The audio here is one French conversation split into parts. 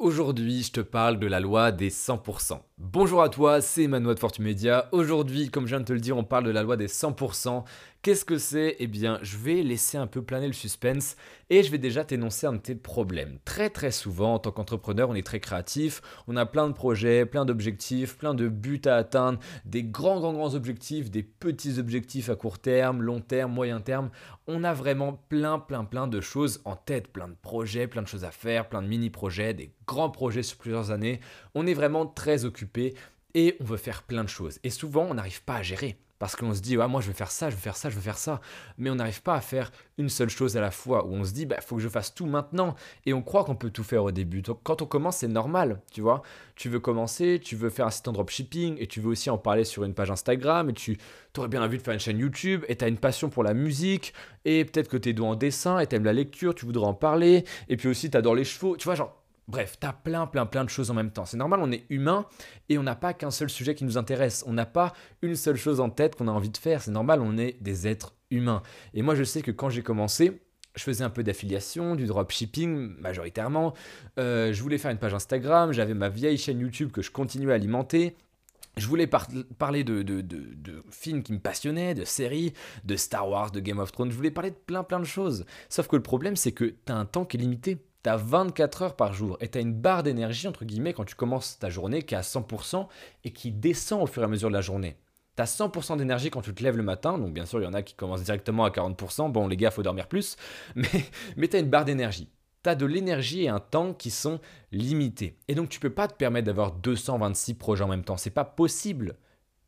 Aujourd'hui, je te parle de la loi des 100%. Bonjour à toi, c'est Emmanuel de Fortumedia. Aujourd'hui, comme je viens de te le dire, on parle de la loi des 100%. Qu'est-ce que c'est? Eh bien, je vais laisser un peu planer le suspense et je vais déjà t'énoncer un de tes problèmes. Très très souvent, en tant qu'entrepreneur, on est très créatif, on a plein de projets, plein d'objectifs, plein de buts à atteindre, des grands grands grands objectifs, des petits objectifs à court terme, long terme, moyen terme. On a vraiment plein plein plein de choses en tête, plein de projets, plein de choses à faire, plein de mini-projets, des grands projets sur plusieurs années. On est vraiment très occupé et on veut faire plein de choses. Et souvent, on n'arrive pas à gérer. Parce qu'on se dit, ouais, moi je vais faire ça, je vais faire ça, je vais faire ça. Mais on n'arrive pas à faire une seule chose à la fois. Ou on se dit, bah, faut que je fasse tout maintenant. Et on croit qu'on peut tout faire au début. Quand on commence, c'est normal, tu vois. Tu veux commencer, tu veux faire un site en dropshipping et tu veux aussi en parler sur une page Instagram. Et tu aurais bien envie de faire une chaîne YouTube. Et tu as une passion pour la musique. Et peut-être que tu es doué en dessin et tu aimes la lecture, tu voudrais en parler. Et puis aussi, tu adores les chevaux. Tu vois, genre, Bref, tu as plein, plein, plein de choses en même temps. C'est normal, on est humain et on n'a pas qu'un seul sujet qui nous intéresse. On n'a pas une seule chose en tête qu'on a envie de faire. C'est normal, on est des êtres humains. Et moi, je sais que quand j'ai commencé, je faisais un peu d'affiliation, du dropshipping majoritairement. Euh, je voulais faire une page Instagram, j'avais ma vieille chaîne YouTube que je continuais à alimenter. Je voulais parler de, de, de, films qui me passionnaient, de séries, de Star Wars, de Game of Thrones. Je voulais parler de plein plein de choses. Sauf que le problème, c'est que tu as un temps qui est limité tu as 24 heures par jour et tu as une barre d'énergie, entre guillemets, quand tu commences ta journée qui est à 100% et qui descend au fur et à mesure de la journée. Tu as 100% d'énergie quand tu te lèves le matin, donc bien sûr, il y en a qui commencent directement à 40%, bon les gars, faut dormir plus, mais, mais tu as une barre d'énergie. Tu as de l'énergie et un temps qui sont limités. Et donc tu peux pas te permettre d'avoir 226 projets en même temps, c'est pas possible.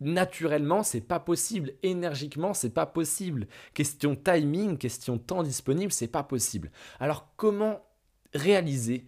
Naturellement, c'est pas possible. Énergiquement, c'est pas possible. Question timing, question temps disponible, c'est pas possible. Alors comment réaliser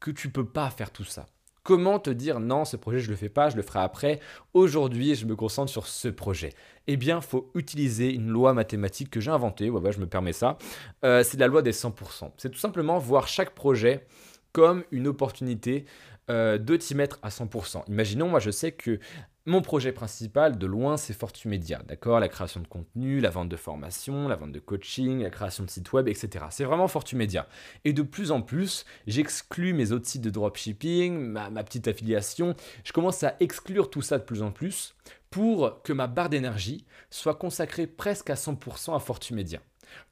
que tu peux pas faire tout ça. Comment te dire non, ce projet je le fais pas, je le ferai après. Aujourd'hui, je me concentre sur ce projet. Eh bien, faut utiliser une loi mathématique que j'ai inventée. Ouais, je me permets ça. Euh, c'est la loi des 100%. C'est tout simplement voir chaque projet comme une opportunité euh, de t'y mettre à 100%. Imaginons, moi je sais que mon projet principal, de loin, c'est Fortumedia, d'accord? La création de contenu, la vente de formation, la vente de coaching, la création de sites web, etc. C'est vraiment Fortumedia. Et de plus en plus, j'exclus mes autres sites de dropshipping, ma, petite affiliation. Je commence à exclure tout ça de plus en plus pour que ma barre d'énergie soit consacrée presque à 100% à Fortumedia.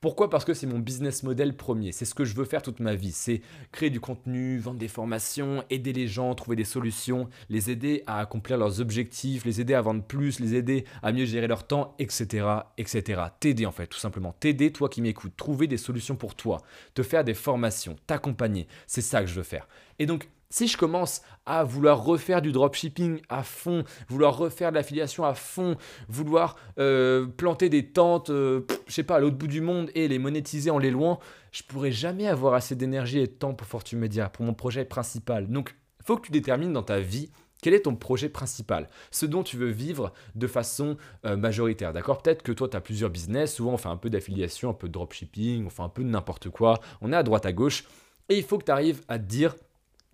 Pourquoi? Parce que c'est mon business model premier. C'est ce que je veux faire toute ma vie. C'est créer du contenu, vendre des formations, aider les gens, trouver des solutions, les aider à accomplir leurs objectifs, les aider à vendre plus, les aider à mieux gérer leur temps, etc. etc. T'aider en fait, tout simplement. T'aider, toi qui m'écoutes. Trouver des solutions pour toi. Te faire des formations. T'accompagner. C'est ça que je veux faire. Et donc, si je commence à vouloir refaire du dropshipping à fond, vouloir refaire de l'affiliation à fond, vouloir euh, planter des tentes, euh, je sais pas, à l'autre bout du monde et les monétiser en les louant, je pourrais jamais avoir assez d'énergie et de temps pour Fortune Media, pour mon projet principal. Donc, faut que tu détermines dans ta vie quel est ton projet principal? Ce dont tu veux vivre de façon euh, majoritaire, d'accord? Peut-être que toi, tu as plusieurs business, souvent on fait un peu d'affiliation, un peu de dropshipping, on fait un peu de n'importe quoi, on est à droite à gauche, et il faut que tu arrives à te dire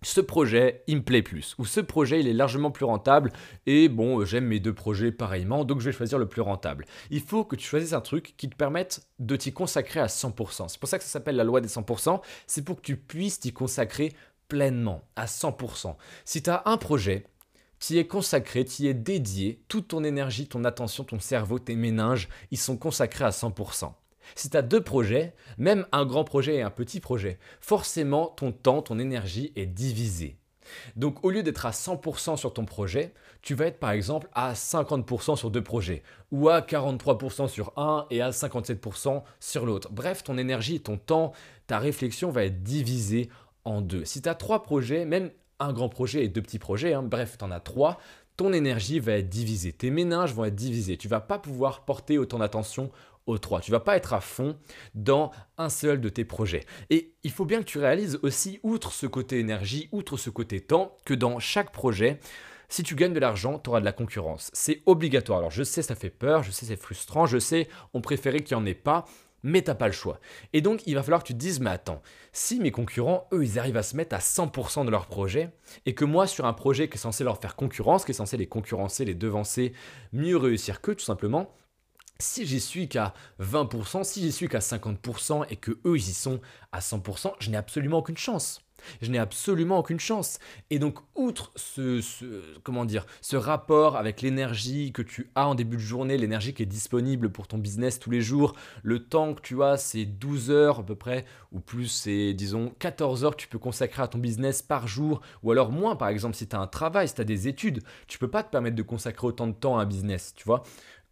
ce projet, il me plaît plus, ou ce projet, il est largement plus rentable, et bon, j'aime mes deux projets pareillement, donc je vais choisir le plus rentable. Il faut que tu choisisses un truc qui te permette de t'y consacrer à 100%. C'est pour ça que ça s'appelle la loi des 100%, c'est pour que tu puisses t'y consacrer pleinement, à 100%. Si tu as un projet, tu es consacré, tu y es dédié, toute ton énergie, ton attention, ton cerveau, tes méninges, ils sont consacrés à 100%. Si tu as deux projets, même un grand projet et un petit projet, forcément ton temps, ton énergie est divisé. Donc au lieu d'être à 100% sur ton projet, tu vas être par exemple à 50% sur deux projets, ou à 43% sur un et à 57% sur l'autre. Bref, ton énergie, ton temps, ta réflexion va être divisée en deux. Si tu as trois projets, même un grand projet et deux petits projets, hein, bref, tu en as trois, ton énergie va être divisée, tes méninges vont être divisés, tu vas pas pouvoir porter autant d'attention aux trois. Tu vas pas être à fond dans un seul de tes projets. Et il faut bien que tu réalises aussi, outre ce côté énergie, outre ce côté temps, que dans chaque projet, si tu gagnes de l'argent, tu auras de la concurrence. C'est obligatoire. Alors je sais, ça fait peur, je sais, c'est frustrant, je sais, on préférait qu'il n'y en ait pas, mais t'as pas le choix. Et donc, il va falloir que tu te dises, mais attends, si mes concurrents, eux, ils arrivent à se mettre à 100% de leur projet, et que moi, sur un projet qui est censé leur faire concurrence, qui est censé les concurrencer, les devancer, mieux réussir qu'eux, tout simplement, si j'y suis qu'à 20%, si j'y suis qu'à 50% et que eux ils y sont à 100%, je n'ai absolument aucune chance. Je n'ai absolument aucune chance. Et donc, outre ce, comment dire, ce rapport avec l'énergie que tu as en début de journée, l'énergie qui est disponible pour ton business tous les jours, le temps que tu as, c'est 12 heures à peu près, ou plus, c'est disons 14 heures que tu peux consacrer à ton business par jour, ou alors moins, par exemple, si tu as un travail, si tu as des études, tu peux pas te permettre de consacrer autant de temps à un business, tu vois.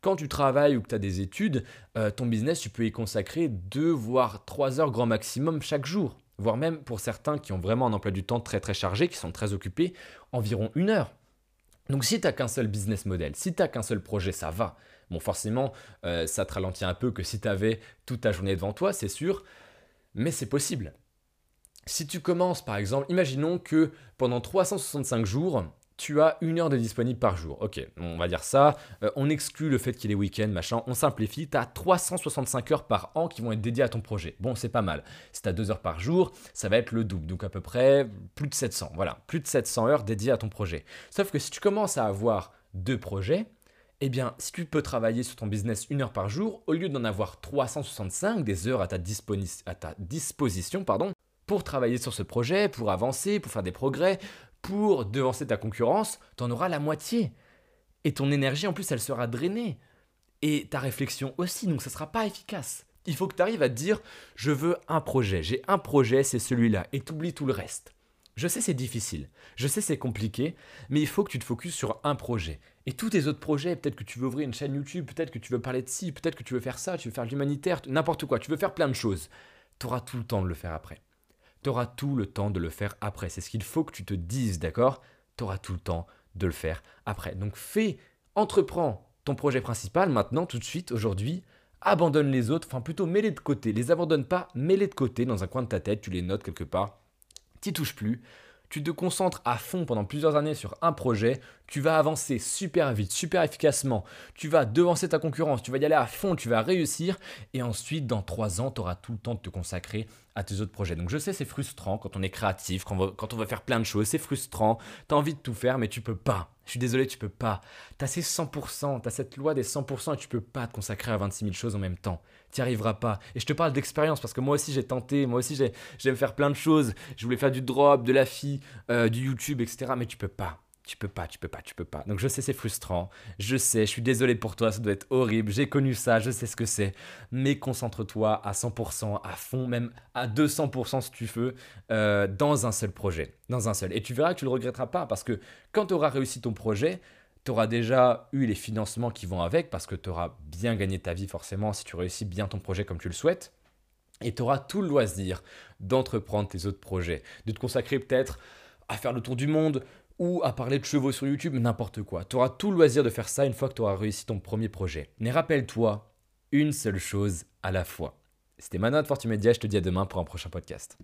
Quand tu travailles ou que tu as des études, euh, ton business, tu peux y consacrer 2 voire 3 heures grand maximum chaque jour. Voire même pour certains qui ont vraiment un emploi du temps très très chargé, qui sont très occupés, environ une heure. Donc si tu n'as qu'un seul business model, si tu n'as qu'un seul projet, ça va. Bon, forcément, euh, ça te ralentit un peu que si tu avais toute ta journée devant toi, c'est sûr, mais c'est possible. Si tu commences par exemple, imaginons que pendant 365 jours, tu as une heure de disponible par jour. Ok, on va dire ça. Euh, on exclut le fait qu'il ait week-end, machin. On simplifie. Tu as 365 heures par an qui vont être dédiées à ton projet. Bon, c'est pas mal. Si tu as 2 heures par jour, ça va être le double. Donc à peu près plus de 700. Voilà, plus de 700 heures dédiées à ton projet. Sauf que si tu commences à avoir deux projets, eh bien, si tu peux travailler sur ton business une heure par jour, au lieu d'en avoir 365 des heures à ta, disposition, pour travailler sur ce projet, pour avancer, pour faire des progrès, pour devancer ta concurrence, tu en auras la moitié. Et ton énergie, en plus, elle sera drainée. Et ta réflexion aussi, donc ça ne sera pas efficace. Il faut que tu arrives à te dire, je veux un projet, j'ai un projet, c'est celui-là, et t'oublies tout le reste. Je sais c'est difficile, je sais c'est compliqué, mais il faut que tu te focuses sur un projet. Et tous tes autres projets, peut-être que tu veux ouvrir une chaîne YouTube, peut-être que tu veux parler de ci, peut-être que tu veux faire ça, tu veux faire de l'humanitaire, n'importe quoi, tu veux faire plein de choses. Tu auras tout le temps de le faire après tu auras tout le temps de le faire après. C'est ce qu'il faut que tu te dises, d'accord? Tu auras tout le temps de le faire après. Donc fais, entreprends ton projet principal maintenant, tout de suite, aujourd'hui. Abandonne les autres, enfin plutôt mets-les de côté. Les abandonne pas, mets-les de côté dans un coin de ta tête, tu les notes quelque part. T'y touches plus. Tu te concentres à fond pendant plusieurs années sur un projet, tu vas avancer super vite, super efficacement, tu vas devancer ta concurrence, tu vas y aller à fond, tu vas réussir, et ensuite, dans trois ans, tu auras tout le temps de te consacrer à tes autres projets. Donc je sais, c'est frustrant quand on est créatif, quand on, veut, faire plein de choses, c'est frustrant, tu as envie de tout faire, mais tu peux pas. Je suis désolé, tu peux pas. Tu as ces 100%, tu as cette loi des 100% et tu peux pas te consacrer à 26 000 choses en même temps. Tu n'y arriveras pas. Et je te parle d'expérience parce que moi aussi j'ai tenté, moi aussi j'aime faire plein de choses. Je voulais faire du drop, de la fille, euh, du YouTube, etc. Mais tu peux pas. Tu peux pas, tu peux pas, tu peux pas. Donc je sais, c'est frustrant. Je sais, je suis désolé pour toi, ça doit être horrible. J'ai connu ça, je sais ce que c'est. Mais concentre-toi à 100%, à fond, même à 200% si tu veux, euh, dans un seul projet. Dans un seul. Et tu verras que tu le regretteras pas parce que quand tu auras réussi ton projet, tu auras déjà eu les financements qui vont avec parce que tu auras bien gagné ta vie forcément si tu réussis bien ton projet comme tu le souhaites. Et tu auras tout le loisir d'entreprendre tes autres projets, de te consacrer peut-être à faire le tour du monde, ou à parler de chevaux sur YouTube, n'importe quoi. Tu auras tout le loisir de faire ça une fois que tu auras réussi ton premier projet. Mais rappelle-toi, une seule chose à la fois. C'était Manon de Fortumedia, je te dis à demain pour un prochain podcast.